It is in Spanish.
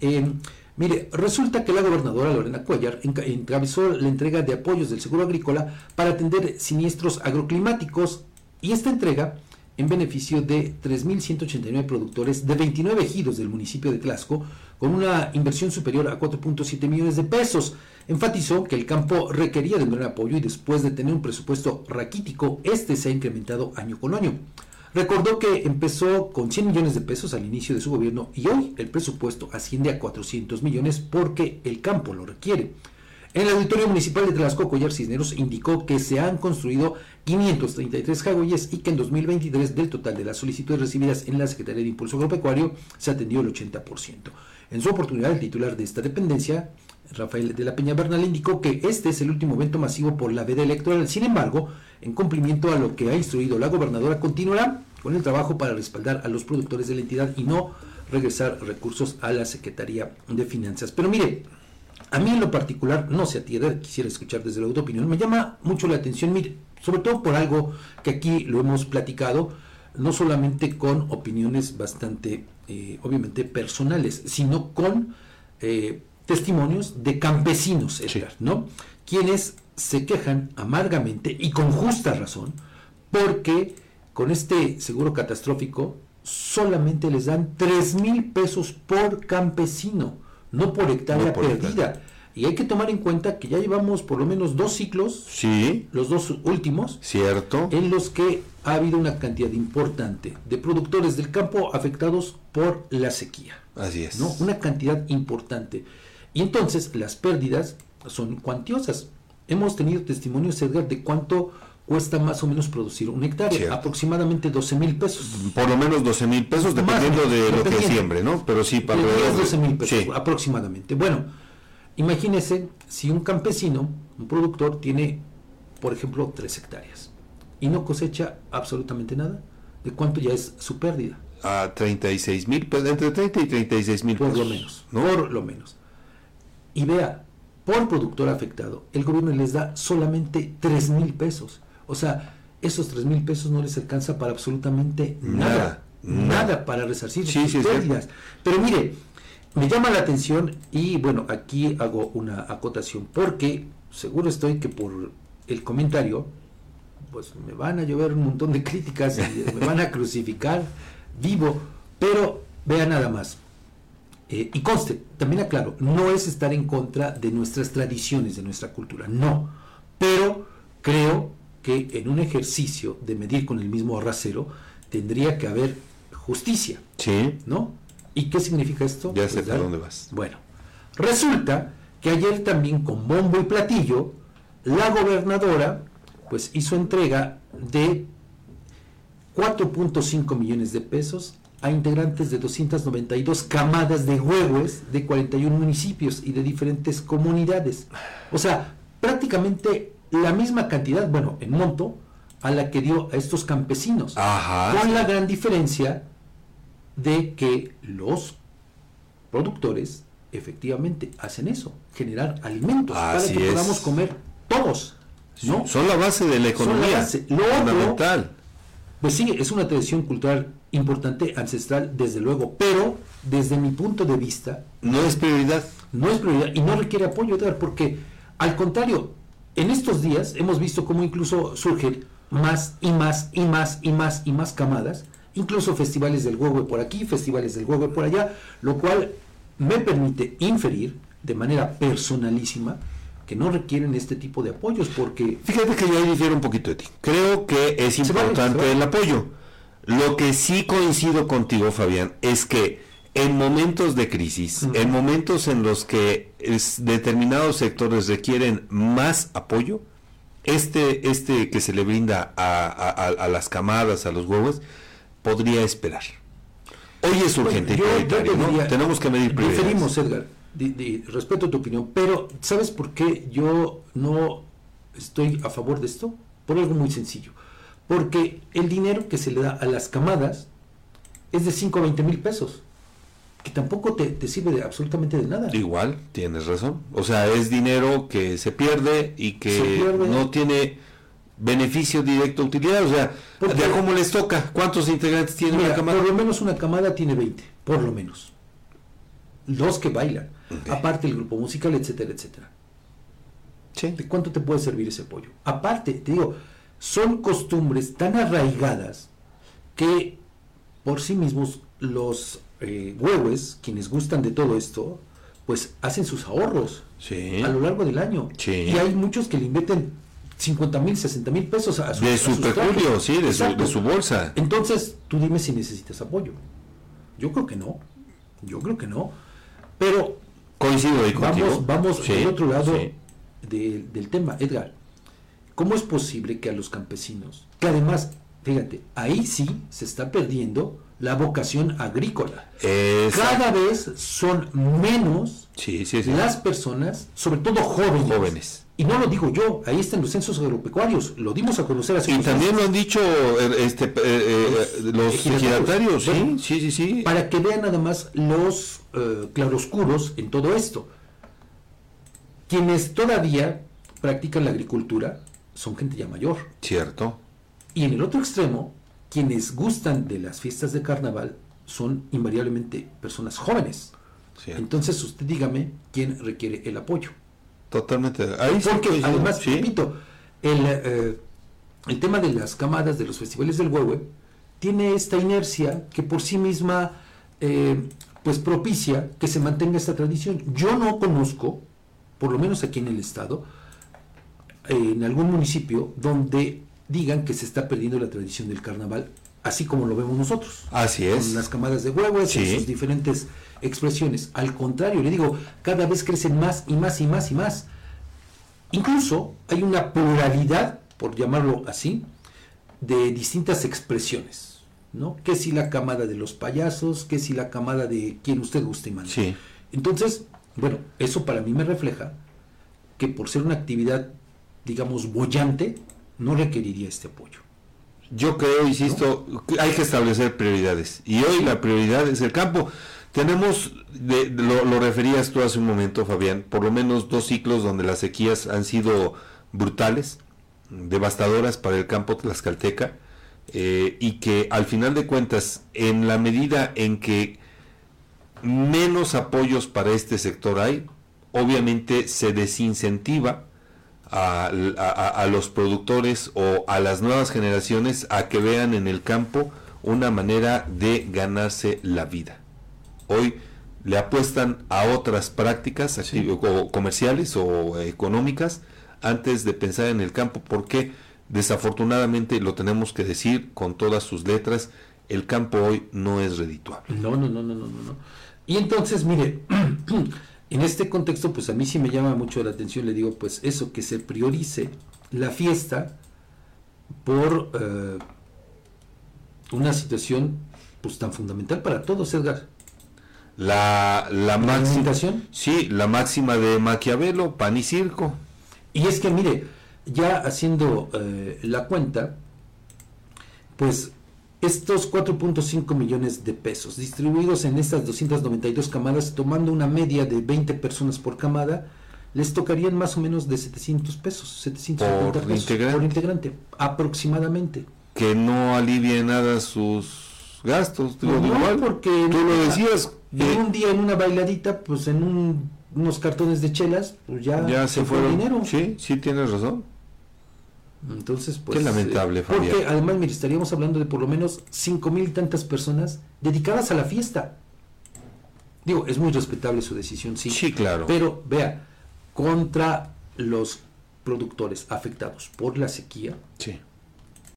Eh, mire, resulta que la gobernadora Lorena Cuellar encabezó la entrega de apoyos del seguro agrícola para atender siniestros agroclimáticos y esta entrega en beneficio de 3.189 productores de 29 ejidos del municipio de Tlaxco, con una inversión superior a 4.7 millones de pesos. Enfatizó que el campo requería de un gran apoyo y después de tener un presupuesto raquítico, este se ha incrementado año con año. Recordó que empezó con 100 millones de pesos al inicio de su gobierno y hoy el presupuesto asciende a 400 millones porque el campo lo requiere. En el Auditorio Municipal de Tlaxco, Collar Cisneros indicó que se han construido 533 jagüeyes y que en 2023 del total de las solicitudes recibidas en la Secretaría de Impulso Agropecuario se atendió el 80%. En su oportunidad, el titular de esta dependencia, Rafael de la Peña Bernal, indicó que este es el último evento masivo por la veda electoral. Sin embargo, en cumplimiento a lo que ha instruido la gobernadora, continuará con el trabajo para respaldar a los productores de la entidad y no regresar recursos a la Secretaría de Finanzas. Pero mire, a mí en lo particular, no sé a ti, quisiera escuchar desde la autoopinión, me llama mucho la atención, mire, sobre todo por algo que aquí lo hemos platicado, no solamente con opiniones bastante, eh, obviamente, personales, sino con eh, testimonios de campesinos, ¿no? Quienes se quejan amargamente y con justa razón porque con este seguro catastrófico solamente les dan 3 mil pesos por campesino no por hectárea perdida. Y hay que tomar en cuenta que ya llevamos por lo menos dos ciclos, sí, los dos últimos, cierto, en los que ha habido una cantidad importante de productores del campo afectados por la sequía. Así es. ¿no? Una cantidad importante. Y entonces las pérdidas son cuantiosas. Hemos tenido testimonios, Edgar, de cuánto cuesta más o menos producir un hectárea, aproximadamente 12 mil pesos. Por lo menos 12 mil pesos, dependiendo de lo que siembre, ¿no? Pero sí, para... 12 mil pesos aproximadamente. Bueno, imagínese si un campesino, un productor, tiene, por ejemplo, 3 hectáreas y no cosecha absolutamente nada, ¿de cuánto ya es su pérdida? A 36 mil, entre 30 y 36 mil pesos. Por lo menos, por lo menos. Y vea, por productor afectado, el gobierno les da solamente 3 mil pesos. O sea, esos 3 mil pesos no les alcanza para absolutamente nada. Nada, para resarcir sus pérdidas. Pero mire, me llama la atención y bueno, aquí hago una acotación porque seguro estoy que por el comentario, pues me van a llover un montón de críticas y me van a crucificar vivo, pero vea nada más. Eh, y conste, también aclaro, no es estar en contra de nuestras tradiciones, de nuestra cultura, no. Pero creo que en un ejercicio de medir con el mismo rasero tendría que haber justicia. Sí. ¿No? ¿Y qué significa esto? Ya sé pues, dónde vas. Bueno, resulta que ayer también con bombo y platillo, la gobernadora pues hizo entrega de 4.5 millones de pesos a integrantes de 292 camadas de huevos de 41 municipios y de diferentes comunidades. O sea, prácticamente la misma cantidad, bueno, en monto, a la que dio a estos campesinos. con la gran diferencia de que los productores efectivamente hacen eso, generar alimentos para que podamos comer todos. ¿no? Son la base de la economía. Lo fundamental. pues sí, es una tradición cultural importante, ancestral, desde luego, pero desde mi punto de vista... No es prioridad. No es prioridad y no requiere apoyo, porque al contrario, en estos días hemos visto cómo incluso surgen más y más y más y más y más camadas, incluso festivales del huevo por aquí, festivales del huevo por allá, lo cual me permite inferir de manera personalísima que no requieren este tipo de apoyos porque... Fíjate que yo difiero un poquito de ti. Creo que es importante el apoyo. Lo que sí coincido contigo, Fabián, es que en momentos de crisis, en momentos en los que determinados sectores requieren más apoyo, este, este que se le brinda a, las camadas, a los huevos, podría esperar. Hoy es urgente Tenemos que medir prioridades. Edgar, respeto tu opinión, pero ¿sabes por qué yo no estoy a favor de esto? Por algo muy sencillo. Porque el dinero que se le da a las camadas es de 5 a 20 mil pesos que tampoco te, sirve de absolutamente de nada. Igual, tienes razón. O sea, es dinero que se pierde y que no tiene beneficio directo, utilidad. O sea, ya cómo les toca. ¿Cuántos integrantes tiene una camada? Por lo menos una camada tiene 20, por lo menos. los que bailan, aparte el grupo musical, etcétera, etcétera. ¿De cuánto te puede servir ese pollo? Aparte, te digo, son costumbres tan arraigadas que por sí mismos los eh, huevos, quienes gustan de todo esto, pues hacen sus ahorros a lo largo del año. Y hay muchos que le invierten 50 mil, 60 mil pesos a su De su peculio, sí, de su, bolsa. Entonces, tú dime si necesitas apoyo. Yo creo que no. Yo creo que no. Pero. Coincido ahí Vamos, vamos al otro lado del tema. Edgar, ¿cómo es posible que a los campesinos, que además, fíjate, ahí sí se está perdiendo la vocación agrícola. Cada vez son menos las personas, sobre todo jóvenes. jóvenes. Y no lo digo yo, ahí están los censos agropecuarios, lo dimos a conocer hace Y también lo han dicho eh, este, eh, eh, los, ejidatarios, sí, sí, sí, sí. Para que vean nada más los claroscuros en todo esto. Quienes todavía practican la agricultura son gente ya mayor. Cierto. Y en el otro extremo, quienes gustan de las fiestas de carnaval son invariablemente personas jóvenes. Entonces usted dígame quién requiere el apoyo. Totalmente. Ahí Porque además, repito, el, eh, el tema de las camadas de los festivales del huehue tiene esta inercia que por sí misma eh, pues propicia que se mantenga esta tradición. Yo no conozco, por lo menos aquí en el estado, en algún municipio donde digan que se está perdiendo la tradición del carnaval, así como lo vemos nosotros. Así es. Con las camadas de huevos y sus diferentes expresiones. Al contrario, le digo, cada vez crecen más y más y más y más. Incluso hay una pluralidad, por llamarlo así, de distintas expresiones. ¿no? Que si la camada de los payasos, que si la camada de quien usted guste y mande. Sí. Entonces, bueno, eso para mí me refleja que por ser una actividad, digamos, bollante, no requeriría este apoyo. Yo creo, insisto, hay que establecer prioridades. Y hoy la prioridad es el campo. Tenemos, lo, referías tú hace un momento, Fabián, por lo menos dos ciclos donde las sequías han sido brutales, devastadoras para el campo tlaxcalteca, eh, y que al final de cuentas, en la medida en que menos apoyos para este sector hay, obviamente se desincentiva a, los productores o a las nuevas generaciones a que vean en el campo una manera de ganarse la vida. Hoy le apuestan a otras prácticas comerciales o económicas antes de pensar en el campo porque desafortunadamente lo tenemos que decir con todas sus letras, el campo hoy no es redituable. No, no, no, no, no, no. Y entonces, mire, En este contexto, pues a mí sí me llama mucho la atención, le digo, pues eso, que se priorice la fiesta por eh, una situación pues tan fundamental para todos, Edgar. La, la, máxima. Sí, la máxima de Maquiavelo, pan y circo. Y es que, mire, ya haciendo eh, la cuenta, pues estos 4.5 millones de pesos distribuidos en estas 292 camadas, tomando una media de 20 personas por camada, les tocarían más o menos de 700 pesos, 750 por pesos integrante. por integrante, aproximadamente. Que no alivie nada sus gastos, no, igual, porque tú lo decías. En un día en una bailadita, pues en unos cartones de chelas, pues ya, ya se, fue el dinero. Sí, sí tienes razón. Entonces, pues. Qué lamentable, eh, Porque además, mire, estaríamos hablando de por lo menos cinco mil tantas personas dedicadas a la fiesta. Digo, es muy respetable su decisión, sí. Sí, claro. Pero, vea, contra los productores afectados por la sequía, sí.